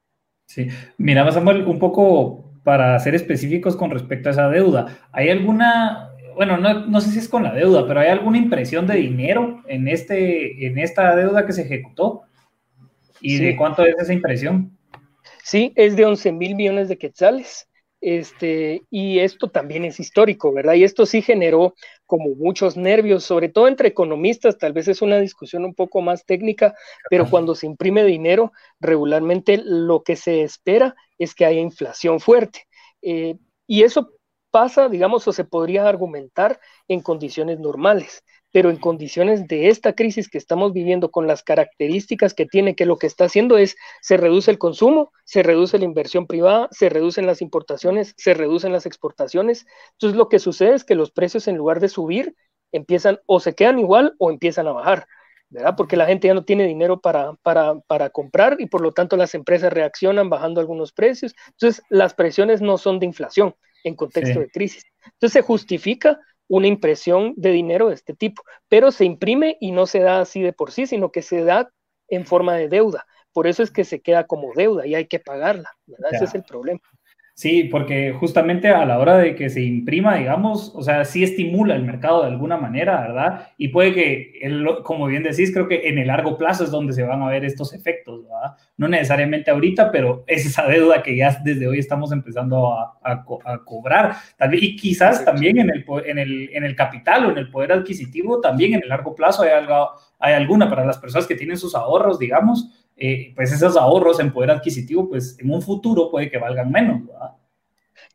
Sí, mira, Samuel, un poco para ser específicos con respecto a esa deuda, ¿hay alguna, bueno, no, no sé si es con la deuda, pero ¿hay alguna impresión de dinero en, este, en esta deuda que se ejecutó? ¿Y de cuánto es esa impresión? Sí, es de 11 mil millones de quetzales. Este, y esto también es histórico, ¿verdad? Y esto sí generó como muchos nervios, sobre todo entre economistas, tal vez es una discusión un poco más técnica, pero cuando se imprime dinero, regularmente lo que se espera es que haya inflación fuerte. Eh, y eso pasa, digamos, o se podría argumentar en condiciones normales pero en condiciones de esta crisis que estamos viviendo con las características que tiene, que lo que está haciendo es se reduce el consumo, se reduce la inversión privada, se reducen las importaciones, se reducen las exportaciones. Entonces lo que sucede es que los precios en lugar de subir empiezan o se quedan igual o empiezan a bajar. ¿verdad? Porque la gente ya no tiene dinero para, para, para comprar y por lo tanto las empresas reaccionan bajando algunos precios. Entonces, las presiones no son de inflación en contexto de crisis. Entonces, se justifica una impresión de dinero de este tipo, pero se imprime y no se da así de por sí, sino que se da en forma de deuda. Por eso es que se queda como deuda y hay que pagarla, ¿verdad? Ese es el problema. Sí, porque justamente a la hora de que se imprima, digamos, o sea, sí estimula el mercado de alguna manera, ¿verdad? Y puede que, como bien decís, creo que en el largo plazo es donde se van a ver estos efectos, ¿verdad? No necesariamente ahorita, pero es esa deuda que ya desde hoy estamos empezando a, cobrar. y quizás también en el, en, el, en el capital o en el poder adquisitivo, también en el largo plazo hay, algo, hay alguna para las personas que tienen sus ahorros, digamos, eh, pues esos ahorros en poder adquisitivo, pues en un futuro puede que valgan menos, ¿verdad?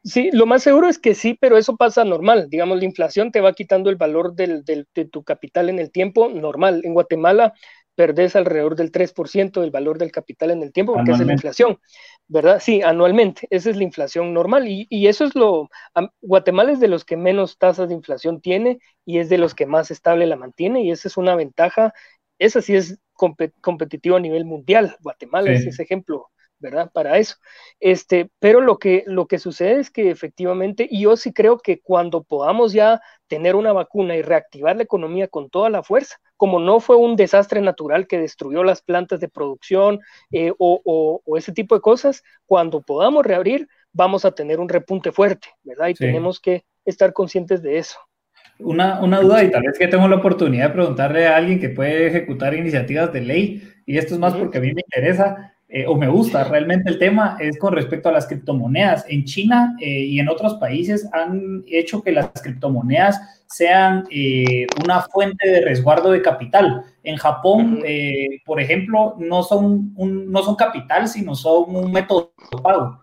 Sí, lo más seguro es que sí, pero eso pasa normal. Digamos, la inflación te va quitando el valor del, de tu capital en el tiempo normal. En Guatemala perdés alrededor del 3% del valor del capital en el tiempo, porque es la inflación, ¿verdad? Sí, anualmente, esa es la inflación normal y, y, eso es lo, Guatemala es de los que menos tasas de inflación tiene y es de los que más estable la mantiene y esa es una ventaja, esa sí es competitivo a nivel mundial. Guatemala es ese ejemplo ¿verdad? Para eso. Este, pero lo que, lo que sucede es que efectivamente, y yo sí creo que cuando podamos ya tener una vacuna y reactivar la economía con toda la fuerza, como no fue un desastre natural que destruyó las plantas de producción eh, o, ese tipo de cosas, cuando podamos reabrir, vamos a tener un repunte fuerte, ¿verdad? Y tenemos que estar conscientes de eso. Una, una, duda, y tal vez que tengo la oportunidad de preguntarle a alguien que puede ejecutar iniciativas de ley, y esto es más porque a mí me interesa eh, o me gusta realmente el tema, es con respecto a las criptomonedas. En China eh, y en otros países han hecho que las criptomonedas sean eh, una fuente de resguardo de capital. En Japón, por ejemplo, no son, un, no son capital, sino son un método de pago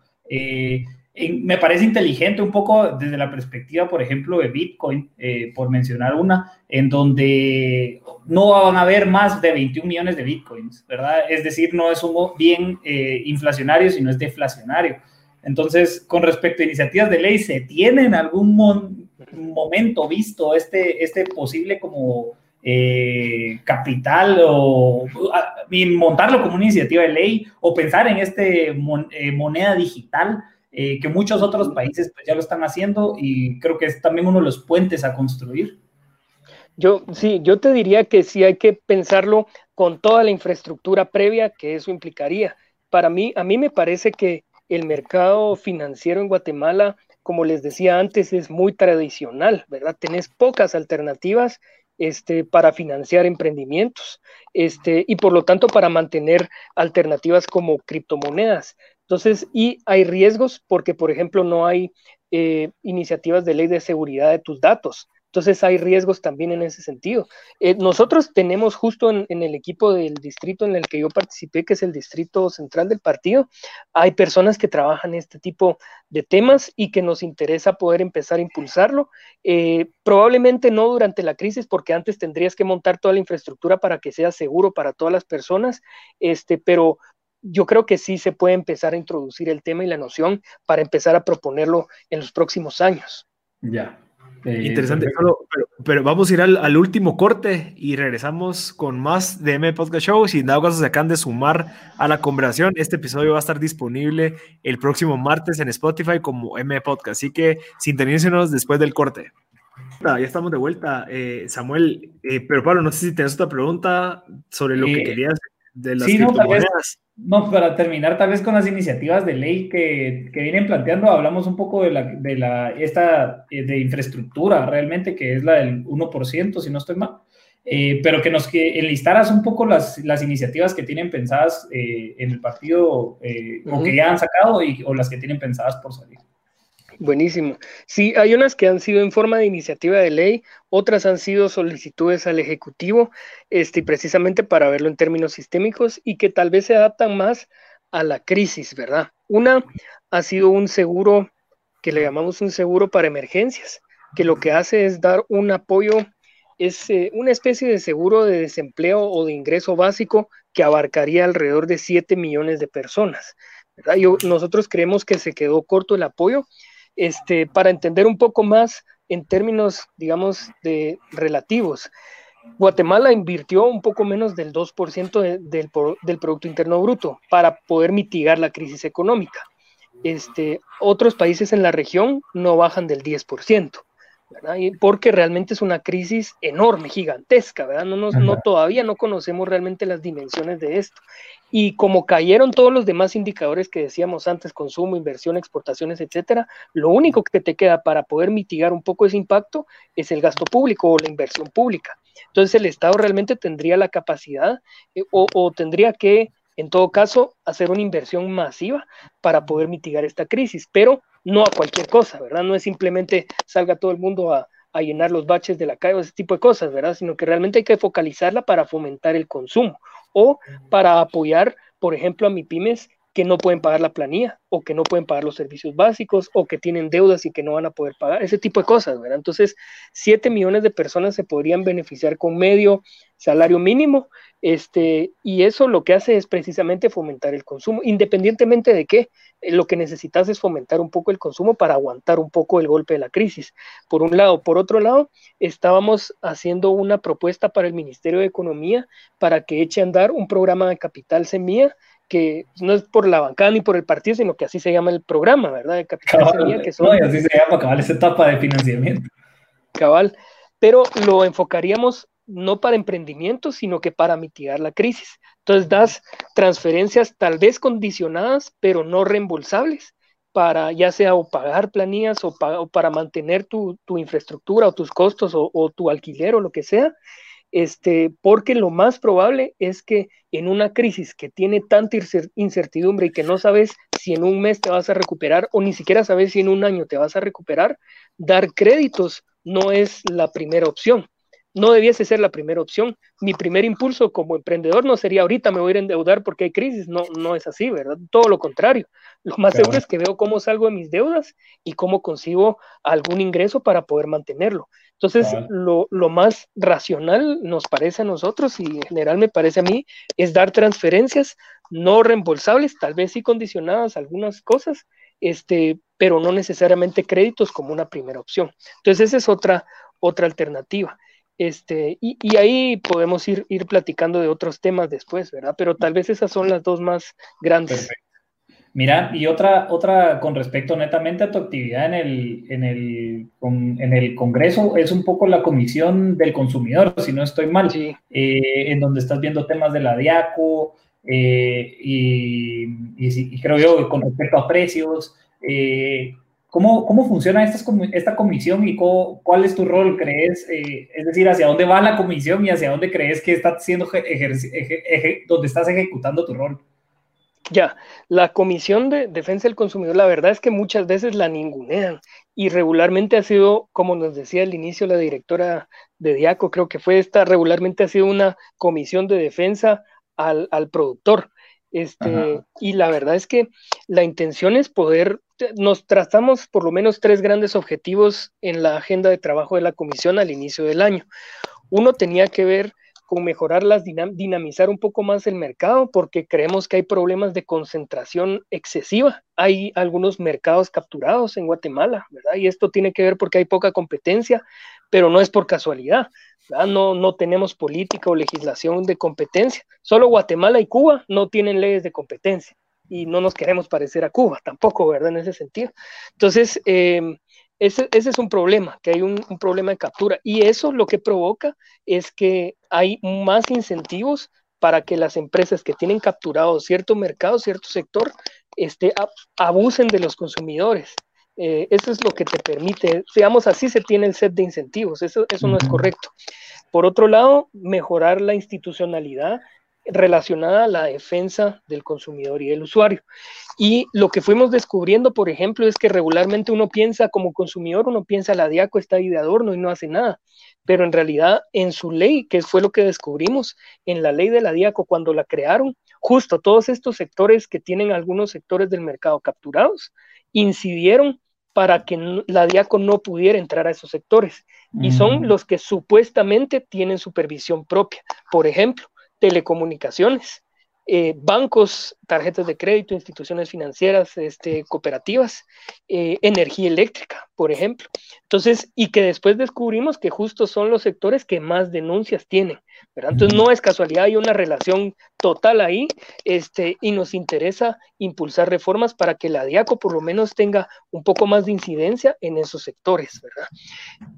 me parece inteligente un poco desde la perspectiva, por ejemplo, de Bitcoin, eh, por mencionar una, en donde no van a haber más de 21 millones de Bitcoins, ¿verdad? Es decir, no es un bien eh, inflacionario, sino es deflacionario. Entonces, con respecto a iniciativas de ley, ¿se tiene en algún momento visto este, este posible como eh, capital o montarlo como una iniciativa de ley o pensar en este moneda digital? Eh, que muchos otros países pues, ya lo están haciendo y creo que es también uno de los puentes a construir. Yo sí, yo te diría que sí hay que pensarlo con toda la infraestructura previa que eso implicaría. Para mí, a mí me parece que el mercado financiero en Guatemala, como les decía antes, es muy tradicional, ¿verdad? Tenés pocas alternativas este, para financiar emprendimientos este, y por lo tanto para mantener alternativas como criptomonedas. Entonces, y hay riesgos porque, por ejemplo, no hay eh, iniciativas de ley de seguridad de tus datos. Entonces hay riesgos también en ese sentido. Eh, nosotros tenemos justo en, el equipo del distrito en el que yo participé, que es el distrito central del partido, hay personas que trabajan este tipo de temas y que nos interesa poder empezar a impulsarlo. Eh, probablemente no durante la crisis, porque antes tendrías que montar toda la infraestructura para que sea seguro para todas las personas, este, pero yo creo que sí se puede empezar a introducir el tema y la noción para empezar a proponerlo en los próximos años. Ya. Eh, Interesante, pero, vamos a ir al, último corte y regresamos con más de M Podcast Show. Si dado caso se acaban de sumar a la conversación, este episodio va a estar disponible el próximo martes en Spotify como M Podcast. Así que sintonícenos después del corte. Ya estamos de vuelta, eh, Samuel. Eh, pero Pablo, no sé si tienes otra pregunta sobre lo que querías de las criptomonedas. No, para terminar tal vez con las iniciativas de ley que, que vienen planteando, hablamos un poco de la, de la esta eh, de infraestructura realmente, que es la del 1%, si no estoy mal, eh, pero que nos que enlistaras un poco las, las iniciativas que tienen pensadas eh, en el partido o que ya han sacado y, o las que tienen pensadas por salir. Buenísimo. Sí, hay unas que han sido en forma de iniciativa de ley, otras han sido solicitudes al Ejecutivo, este, precisamente para verlo en términos sistémicos y que tal vez se adaptan más a la crisis, ¿verdad? Una ha sido un seguro que le llamamos un seguro para emergencias, que lo que hace es dar un apoyo, es una especie de seguro de desempleo o de ingreso básico que abarcaría alrededor de 7 millones de personas. ¿verdad? nosotros creemos que se quedó corto el apoyo este, para entender un poco más en términos, digamos, de relativos. Guatemala invirtió un poco menos del 2% del, del, Producto Interno Bruto para poder mitigar la crisis económica. Este, otros países en la región no bajan del 10%. Porque realmente es una crisis enorme, gigantesca, ¿verdad? No, no todavía no conocemos realmente las dimensiones de esto. Y como cayeron todos los demás indicadores que decíamos antes, consumo, inversión, exportaciones, etcétera, lo único que te queda para poder mitigar un poco ese impacto es el gasto público o la inversión pública. Entonces el Estado realmente tendría la capacidad eh, o, o tendría que, en todo caso, hacer una inversión masiva para poder mitigar esta crisis, pero no a cualquier cosa, ¿verdad? No es simplemente salga todo el mundo a, a llenar los baches de la calle o ese tipo de cosas, ¿verdad? Sino que realmente hay que focalizarla para fomentar el consumo o para apoyar, por ejemplo, a mi pymes que no pueden pagar la planilla o que no pueden pagar los servicios básicos o que tienen deudas y que no van a poder pagar, ese tipo de cosas, ¿verdad? Entonces, 7 millones de personas se podrían beneficiar con medio salario mínimo, este, y eso lo que hace es precisamente fomentar el consumo, independientemente de qué, eh, lo que necesitas es fomentar un poco el consumo para aguantar un poco el golpe de la crisis. Por un lado, por otro lado, estábamos haciendo una propuesta para el Ministerio de Economía para que eche a andar un programa de capital semilla que no es por la bancada ni por el partido, sino que así se llama el programa, ¿verdad? De capital cabal, que son, no, así se llama cabal esa etapa de financiamiento. Cabal, pero lo enfocaríamos no para emprendimiento, sino que para mitigar la crisis. Entonces das transferencias tal vez condicionadas, pero no reembolsables, para ya sea o pagar planillas o, para mantener tu, infraestructura o tus costos o, tu alquiler o lo que sea, este, porque lo más probable es que en una crisis que tiene tanta incertidumbre y que no sabes si en un mes te vas a recuperar o ni siquiera sabes si en un año te vas a recuperar, dar créditos no es la primera opción no debiese ser la primera opción. Mi primer impulso como emprendedor no sería ahorita me voy a ir a endeudar porque hay crisis, no, no es así, ¿verdad? Todo lo contrario. Lo más seguro es que veo cómo salgo de mis deudas y cómo consigo algún ingreso para poder mantenerlo. Entonces, lo, lo, más racional nos parece a nosotros y en general me parece a mí es dar transferencias no reembolsables, tal vez sí condicionadas a algunas cosas, este, pero no necesariamente créditos como una primera opción. Entonces, esa es otra, otra alternativa. Este, y, ahí podemos ir, ir platicando de otros temas después, ¿verdad? Pero tal vez esas son las dos más grandes. Mira, y otra, otra con respecto netamente a tu actividad en el, en el, en el Congreso, es un poco la Comisión del Consumidor, si no estoy mal, eh, en donde estás viendo temas de la DIACO eh, y, y, creo yo con respecto a precios. Eh, ¿Cómo, cómo funciona esta, esta comisión y cuál es tu rol, crees? Es decir, ¿hacia dónde va la comisión y hacia dónde crees que está siendo donde estás ejecutando tu rol? Ya, la Comisión de Defensa del Consumidor, la verdad es que muchas veces la ningunean y regularmente ha sido, como nos decía al inicio la directora de Diaco, creo que fue esta, regularmente ha sido una comisión de defensa al, al productor. Este, y la verdad es que la intención es poder nos trazamos por lo menos tres grandes objetivos en la agenda de trabajo de la comisión al inicio del año. Uno tenía que ver con mejorar las dinamizar un poco más el mercado porque creemos que hay problemas de concentración excesiva. Hay algunos mercados capturados en Guatemala, ¿verdad? Y esto tiene que ver porque hay poca competencia, pero no es por casualidad. No, no tenemos política o legislación de competencia. Solo Guatemala y Cuba no tienen leyes de competencia y no nos queremos parecer a Cuba tampoco, ¿verdad? En ese sentido. Entonces, em, ese, es un problema, que hay un, problema de captura y eso lo que provoca es que hay más incentivos para que las empresas que tienen capturado cierto mercado, cierto sector, este, abusen de los consumidores. Eh, eso es lo que te permite, digamos así se tiene el set de incentivos, eso, eso no es correcto. Por otro lado, mejorar la institucionalidad relacionada a la defensa del consumidor y del usuario. Y lo que fuimos descubriendo, por ejemplo, es que regularmente uno piensa como consumidor, uno piensa la DIACO está ahí de adorno y no hace nada, pero en realidad en su ley, que fue lo que descubrimos, en la ley de la DIACO cuando la crearon, justo todos estos sectores que tienen algunos sectores del mercado capturados, incidieron para que la DIACO no pudiera entrar a esos sectores. Y son mm. los que supuestamente tienen supervisión propia. Por ejemplo, telecomunicaciones, eh, bancos, tarjetas de crédito, instituciones financieras, este, cooperativas, eh, energía eléctrica, por ejemplo. Entonces, y que después descubrimos que justo son los sectores que más denuncias tienen. Entonces, no es casualidad, hay una relación total ahí, este, y nos interesa impulsar reformas para que la DIACO por lo menos tenga un poco más de incidencia en esos sectores, ¿verdad?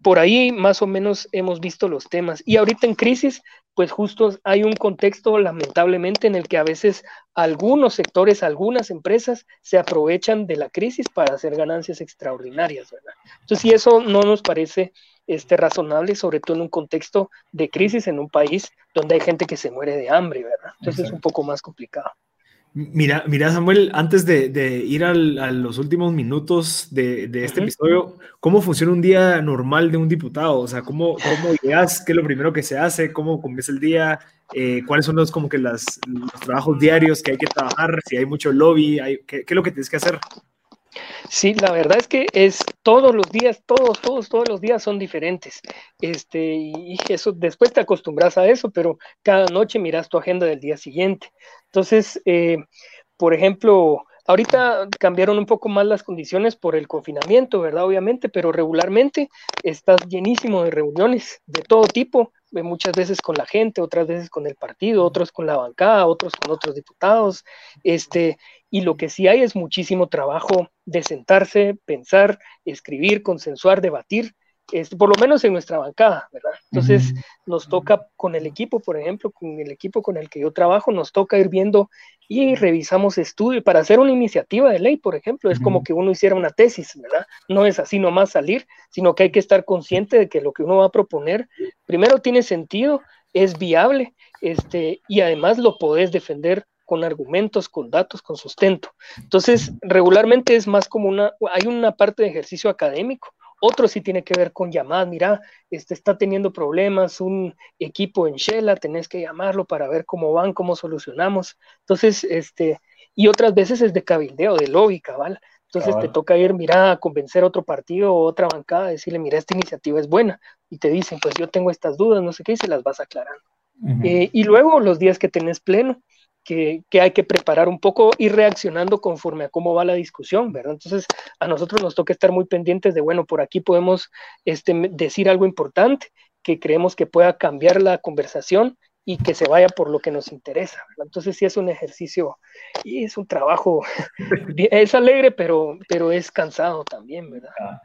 Por ahí más o menos hemos visto los temas. Y ahorita en crisis, pues justo hay un contexto lamentablemente en el que a veces algunos sectores, algunas empresas se aprovechan de la crisis para hacer ganancias extraordinarias, ¿verdad? Entonces, si eso no nos parece este, razonable, sobre todo en un contexto de crisis en un país donde hay gente que se muere de hambre, ¿verdad? Entonces es un poco más complicado. Mira, mira Samuel, antes de, ir a los últimos minutos de, este episodio, ¿cómo funciona un día normal de un diputado? O sea, ¿cómo, cómo llegas? ¿Qué es lo primero que se hace? ¿Cómo comienza el día? Eh, ¿Cuáles son los, como que las, los trabajos diarios que hay que trabajar? Si hay mucho lobby, ¿qué, ¿qué es lo que tienes que hacer? Sí, la verdad es que es todos los días, todos, todos, todos los días son diferentes. Este, y eso, después te acostumbras a eso, pero cada noche miras tu agenda del día siguiente. Entonces, eh, por ejemplo, ahorita cambiaron un poco más las condiciones por el confinamiento, ¿verdad? Obviamente, pero regularmente estás llenísimo de reuniones de todo tipo muchas veces con la gente, otras veces con el partido, otros con la bancada, otros con otros diputados, este, y lo que sí hay es muchísimo trabajo de sentarse, pensar, escribir, consensuar, debatir, por lo menos en nuestra bancada, ¿verdad? Entonces nos toca con el equipo, por ejemplo, con el equipo con el que yo trabajo, nos toca ir viendo y revisamos estudios para hacer una iniciativa de ley, por ejemplo, es como que uno hiciera una tesis, ¿verdad? No es así nomás salir, sino que hay que estar consciente de que lo que uno va a proponer, primero tiene sentido, es viable, este, y además lo podés defender con argumentos, con datos, con sustento. Entonces, regularmente es más como una, hay una parte de ejercicio académico, otro sí tiene que ver con llamadas, mira, este está teniendo problemas, un equipo en Shela, tenés que llamarlo para ver cómo van, cómo solucionamos. Entonces, este, y otras veces es de cabildeo, de lobby, cabal. Entonces te toca ir, mira, a convencer a otro partido o otra bancada, decirle, mira, esta iniciativa es buena. Y te dicen, pues yo tengo estas dudas, no sé qué, y se las vas aclarando. Eh, y luego los días que tenés pleno, que, hay que preparar un poco y reaccionando conforme a cómo va la discusión, ¿verdad? Entonces, a nosotros nos toca estar muy pendientes de, bueno, por aquí podemos este, decir algo importante que creemos que pueda cambiar la conversación y que se vaya por lo que nos interesa. Entonces sí es un ejercicio y es un trabajo, es alegre, pero, pero es cansado también, ¿verdad? Ah,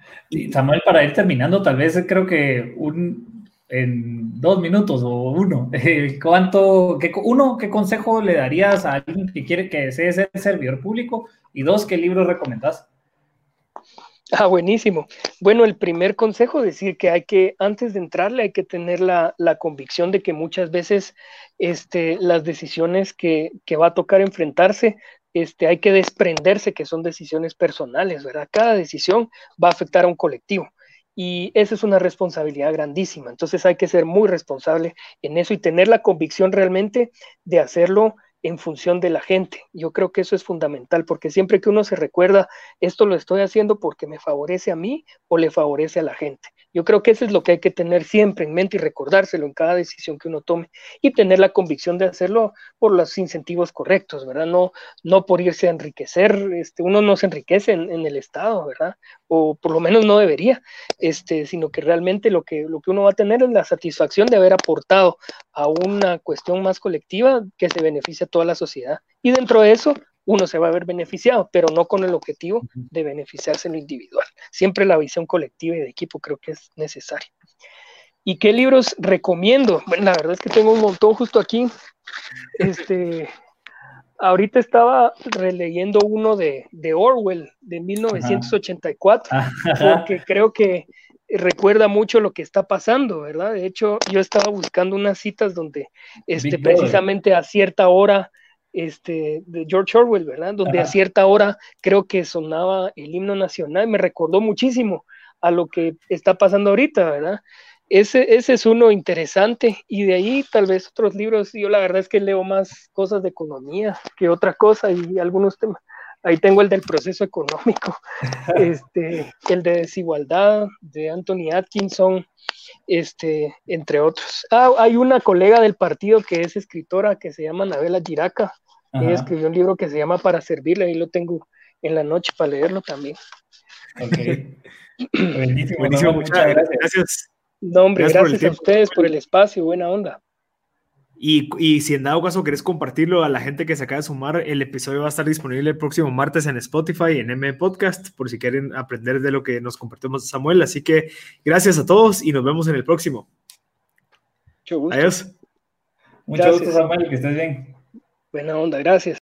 Samuel, para ir terminando, tal vez creo que un, en dos minutos o uno, ¿cuánto, qué, uno, qué consejo le darías a alguien que quiere que desee ser servidor público? Y dos, ¿qué libro recomendás? Ah, buenísimo. Bueno, el primer consejo, decir que hay que, antes de entrarle, hay que tener la, convicción de que muchas veces este, las decisiones que, que, va a tocar enfrentarse, este, hay que desprenderse que son decisiones personales, ¿verdad? Cada decisión va a afectar a un colectivo. Y esa es una responsabilidad grandísima. Entonces hay que ser muy responsable en eso y tener la convicción realmente de hacerlo en función de la gente. Yo creo que eso es fundamental porque siempre que uno se recuerda, esto lo estoy haciendo porque me favorece a mí o le favorece a la gente. Yo creo que eso es lo que hay que tener siempre en mente y recordárselo en cada decisión que uno tome y tener la convicción de hacerlo por los incentivos correctos, ¿verdad? No, no por irse a enriquecer, este, uno no se enriquece en, el Estado, ¿verdad? O por lo menos no debería, este, sino que realmente lo que, lo que uno va a tener es la satisfacción de haber aportado a una cuestión más colectiva que se beneficia a toda la sociedad. Y dentro de eso, uno se va a ver beneficiado, pero no con el objetivo de beneficiarse en lo individual. Siempre la visión colectiva y de equipo creo que es necesaria. ¿Y qué libros recomiendo? Bueno, la verdad es que tengo un montón justo aquí. Este, ahorita estaba releyendo uno de, Orwell de 1984, porque creo que recuerda mucho lo que está pasando, ¿verdad? De hecho, yo estaba buscando unas citas donde este, precisamente a cierta hora este, de George Orwell, ¿verdad? Donde a cierta hora creo que sonaba el himno nacional, me recordó muchísimo a lo que está pasando ahorita, ¿verdad? Ese, ese es uno interesante y de ahí tal vez otros libros, yo la verdad es que leo más cosas de economía que otra cosa y algunos temas. Ahí tengo el del proceso económico, este, el de desigualdad de Anthony Atkinson, este, entre otros. Ah, hay una colega del partido que es escritora que se llama Nabela Giraca, ella escribió un libro que se llama Para servirle, ahí lo tengo en la noche para leerlo también. Ok. Buenísimo, muchas gracias. No, hombre, gracias, a ustedes por el espacio, buena onda. Y, y, si en dado caso querés compartirlo a la gente que se acaba de sumar, el episodio va a estar disponible el próximo martes en Spotify, en M Podcast, por si quieren aprender de lo que nos compartimos Samuel. Así que gracias a todos y nos vemos en el próximo. Mucho gusto. Adiós. Mucho gusto, Samuel, que estés bien. Buena onda, gracias.